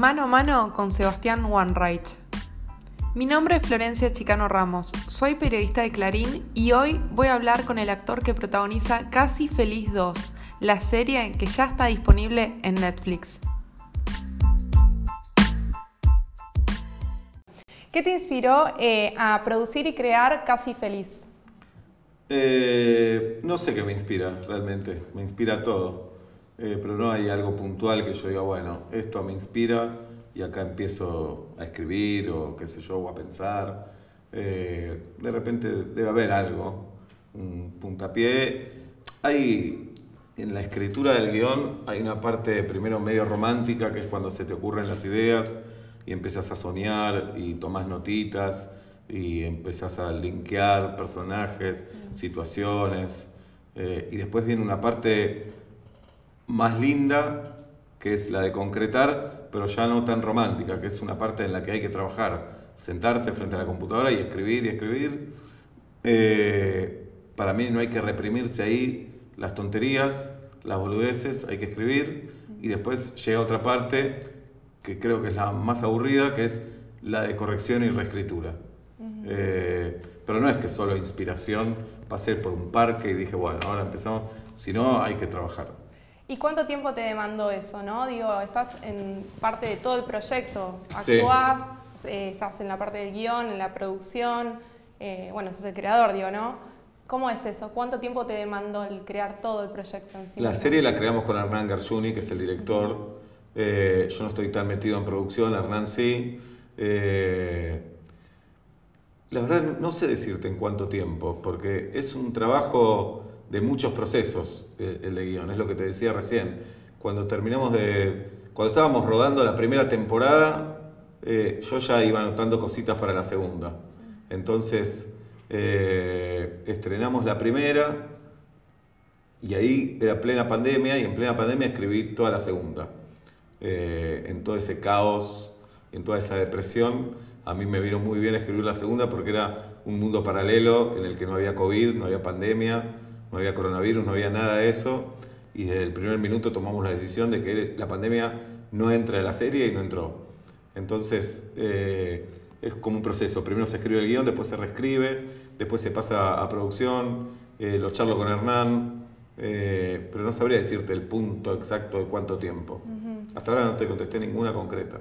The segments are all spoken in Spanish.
Mano a mano con Sebastián Wanreich. Mi nombre es Florencia Chicano Ramos, soy periodista de Clarín y hoy voy a hablar con el actor que protagoniza Casi Feliz 2, la serie que ya está disponible en Netflix. ¿Qué te inspiró eh, a producir y crear Casi Feliz? Eh, no sé qué me inspira realmente, me inspira todo, eh, pero no hay algo puntual que yo diga, bueno, esto me inspira y acá empiezo a escribir o qué sé yo, o a pensar. de repente debe haber algo, un puntapié. Hay en la escritura del guion, hay una parte primero medio romántica, que es cuando se te ocurren las ideas y empiezas a soñar y tomas notitas y empezás a linkear personajes, situaciones. Eh, y después viene una parte más linda, que es la de concretar, pero ya no tan romántica, que es una parte en la que hay que trabajar, sentarse frente a la computadora y escribir y escribir. Eh, para mí no hay que reprimirse ahí las tonterías, las boludeces, hay que escribir y después llega otra parte que creo que es la más aburrida, que es la de corrección y reescritura. Eh, pero no es que solo inspiración, pasé por un parque y dije, bueno, ahora empezamos, si no, hay que trabajar. ¿Y cuánto tiempo te demandó eso, no? Digo, estás en parte de todo el proyecto, actuás, eh, estás en la parte del guion, en la producción, eh, bueno, sos el creador, digo, ¿no? ¿Cómo es eso? ¿Cuánto tiempo te demandó el crear todo el proyecto en sí? La serie la creamos con Hernán Garzuni, que es el director. yo no estoy tan metido en producción, Hernán sí. La verdad no sé decirte en cuánto tiempo, porque es un trabajo de muchos procesos eh, el de guion, es lo que te decía recién. Cuando terminamos de. Cuando estábamos rodando la primera temporada, eh, yo ya iba anotando cositas para la segunda. Entonces, eh, estrenamos la primera y ahí era plena pandemia y en plena pandemia escribí toda la segunda. en todo ese caos, en toda esa depresión a mí me vino muy bien escribir la segunda porque era un mundo paralelo en el que no había COVID, no había pandemia, no había coronavirus, no había nada de eso. Y desde el primer minuto tomamos la decisión de que la pandemia no entra en la serie y no entró. Entonces eh, es como un proceso. Primero se escribe el guion, después se reescribe, después se pasa a producción, eh, lo charlo con Hernán, eh, pero no sabría decirte el punto exacto de cuánto tiempo. Hasta ahora no te contesté ninguna concreta.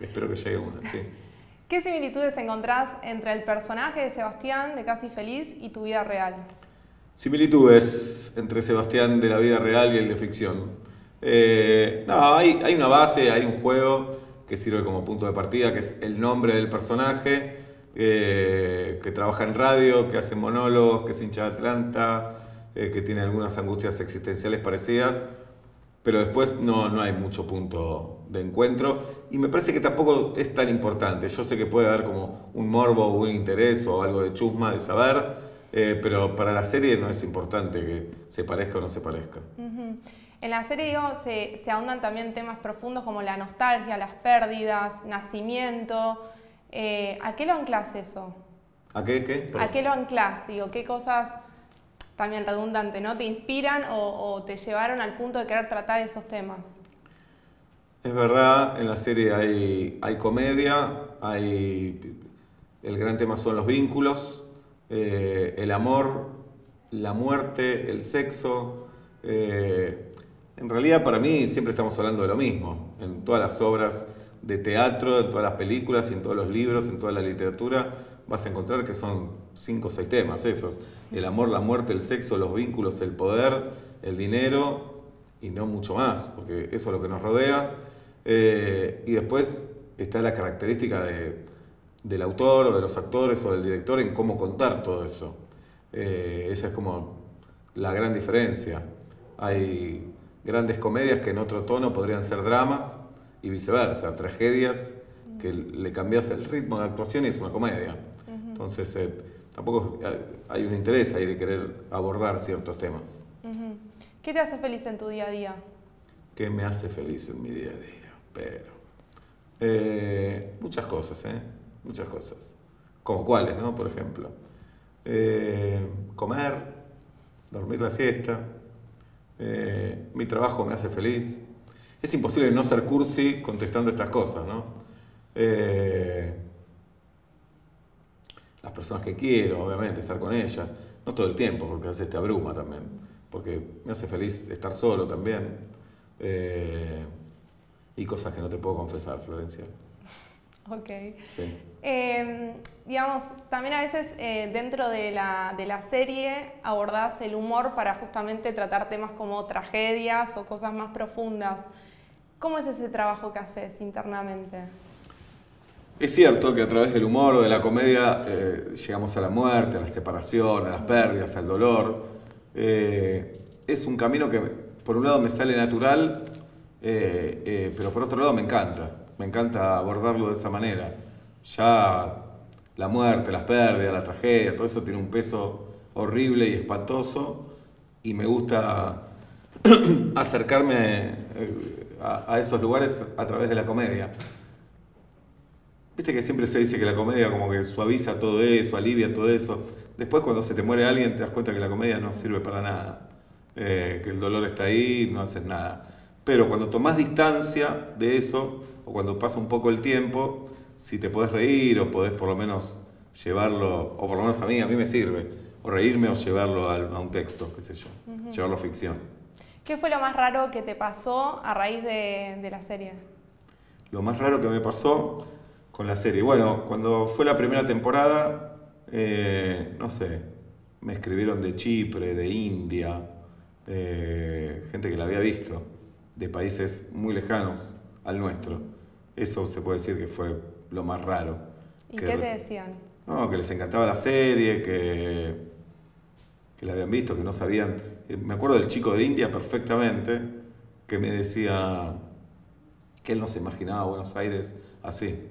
Espero que llegue una, sí. ¿Qué similitudes encontrás entre el personaje de Sebastián de Casi Feliz y tu vida real? Similitudes entre Sebastián de la vida real y el de ficción. Eh, no, hay, hay, una base, hay un juego que sirve como punto de partida, que es el nombre del personaje, eh, que trabaja en radio, que hace monólogos, que es hincha de Atlanta, eh, que tiene algunas angustias existenciales parecidas pero después no, no hay mucho punto de encuentro y me parece que tampoco es tan importante. Yo sé que puede haber como un morbo o un interés o algo de chusma de saber, eh, pero para la serie no es importante que se parezca o no se parezca. En la serie digo, se, se, ahondan también temas profundos como la nostalgia, las pérdidas, nacimiento. Eh, ¿A qué lo anclas eso? ¿A qué? qué? ¿A qué lo anclas? Digo, ¿qué cosas también redundante, ¿no? ¿Te inspiran o, te llevaron al punto de querer tratar esos temas? Es verdad, en la serie hay, hay comedia, hay, el gran tema son los vínculos, eh, el amor, la muerte, el sexo. Eh, en realidad para mí siempre estamos hablando de lo mismo, en todas las obras de teatro, en todas las películas en todos los libros, en toda la literatura, vas a encontrar que son cinco o seis temas esos. El amor, la muerte, el sexo, los vínculos, el poder, el dinero y no mucho más, porque eso es lo que nos rodea. Eh, y después está la característica del autor o de los actores o del director en cómo contar todo eso. Eh, esa es como la gran diferencia. Hay grandes comedias que en otro tono podrían ser dramas y viceversa, tragedias que le cambias el ritmo de actuación y es una comedia. Entonces, eh, tampoco hay un interés ahí de querer abordar ciertos temas. ¿Qué te hace feliz en tu día a día? ¿Qué me hace feliz en mi día a día? Pero. Eh, muchas cosas, ¿eh? Muchas cosas. Como cuáles, ¿no? Por ejemplo. Eh, comer, dormir la siesta. mi trabajo me hace feliz. es imposible no ser cursi contestando estas cosas, ¿no? Eh, las personas que quiero, obviamente, estar con ellas, no todo el tiempo, porque a veces te abruma también, porque me hace feliz estar solo también, eh, y cosas que no te puedo confesar, Florencia. Ok. Sí. Em, digamos, también a veces eh, dentro de la, de la, serie abordás el humor para justamente tratar temas como tragedias o cosas más profundas. ¿Cómo es ese trabajo que haces internamente? Es cierto que a través del humor o de la comedia eh, llegamos a la muerte, a la separación, a las pérdidas, al dolor. Eh, es un camino que por un lado me sale natural, pero por otro lado me encanta me encanta abordarlo de esa manera. Ya la muerte, las pérdidas, la tragedia, todo eso tiene un peso horrible y espantoso y me gusta acercarme eh, a, esos lugares a través de la comedia. Viste que siempre se dice que la comedia como que suaviza todo eso, alivia todo eso. Después cuando se te muere alguien te das cuenta que la comedia no sirve para nada, eh, que el dolor está ahí, no haces nada. Pero cuando tomás distancia de eso, o cuando pasa un poco el tiempo, si te podés reír o podés por lo menos llevarlo, o por lo menos a mí, a mí me sirve, o reírme o llevarlo a, un texto, qué sé yo, llevarlo a ficción. ¿Qué fue lo más raro que te pasó a raíz de, la serie? Lo más raro que me pasó con la serie. Bueno, cuando fue la primera temporada, eh, no sé, me escribieron de Chipre, de India, eh, gente que la había visto, de países muy lejanos al nuestro. Eso se puede decir que fue lo más raro. ¿Y qué te decían? No, que les encantaba la serie, que, que la habían visto, que no sabían. Eh, me acuerdo del chico de India perfectamente, que me decía que él no se imaginaba Buenos Aires así,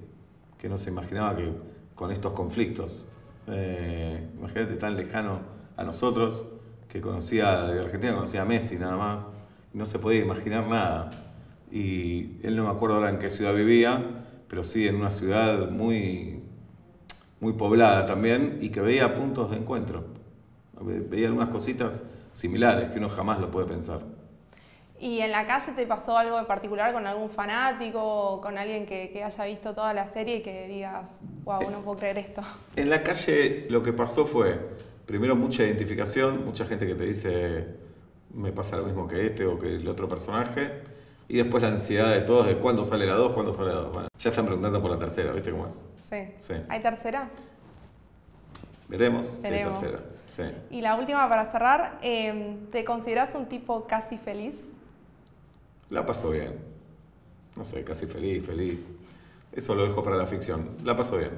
que no se imaginaba que con estos conflictos. Eh, imagínate tan lejano a nosotros, que conocía de Argentina, conocía a Messi nada más, no se podía imaginar nada y él no me acuerdo ahora en qué ciudad vivía, pero sí en una ciudad muy, muy poblada también y que veía puntos de encuentro. Veía algunas cositas similares que uno jamás lo puede pensar. ¿Y en la calle te pasó algo en particular con algún fanático o con alguien que, que, haya visto toda la serie y que digas, wow, no puedo creer esto? En la calle lo que pasó fue, primero mucha identificación, mucha gente que te dice, me pasa lo mismo que este o que el otro personaje. Y después la ansiedad de todos de cuándo sale la 2, cuándo sale la 2. Bueno, ya están preguntando por la tercera, ¿viste cómo es? Sí. ¿Hay tercera? Veremos, Veremos. tercera. Sí. Y la última para cerrar, em, ¿te consideras un tipo casi feliz? La paso bien. No sé, casi feliz, feliz. Eso lo dejo para la ficción. La paso bien.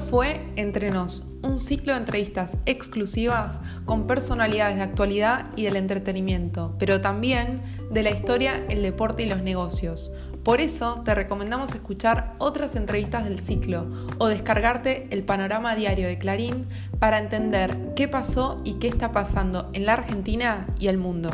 Fue Entre Nos, un ciclo de entrevistas exclusivas con personalidades de actualidad y del entretenimiento, pero también de la historia, el deporte y los negocios. Por eso te recomendamos escuchar otras entrevistas del ciclo o descargarte el panorama diario de Clarín para entender qué pasó y qué está pasando en la Argentina y el mundo.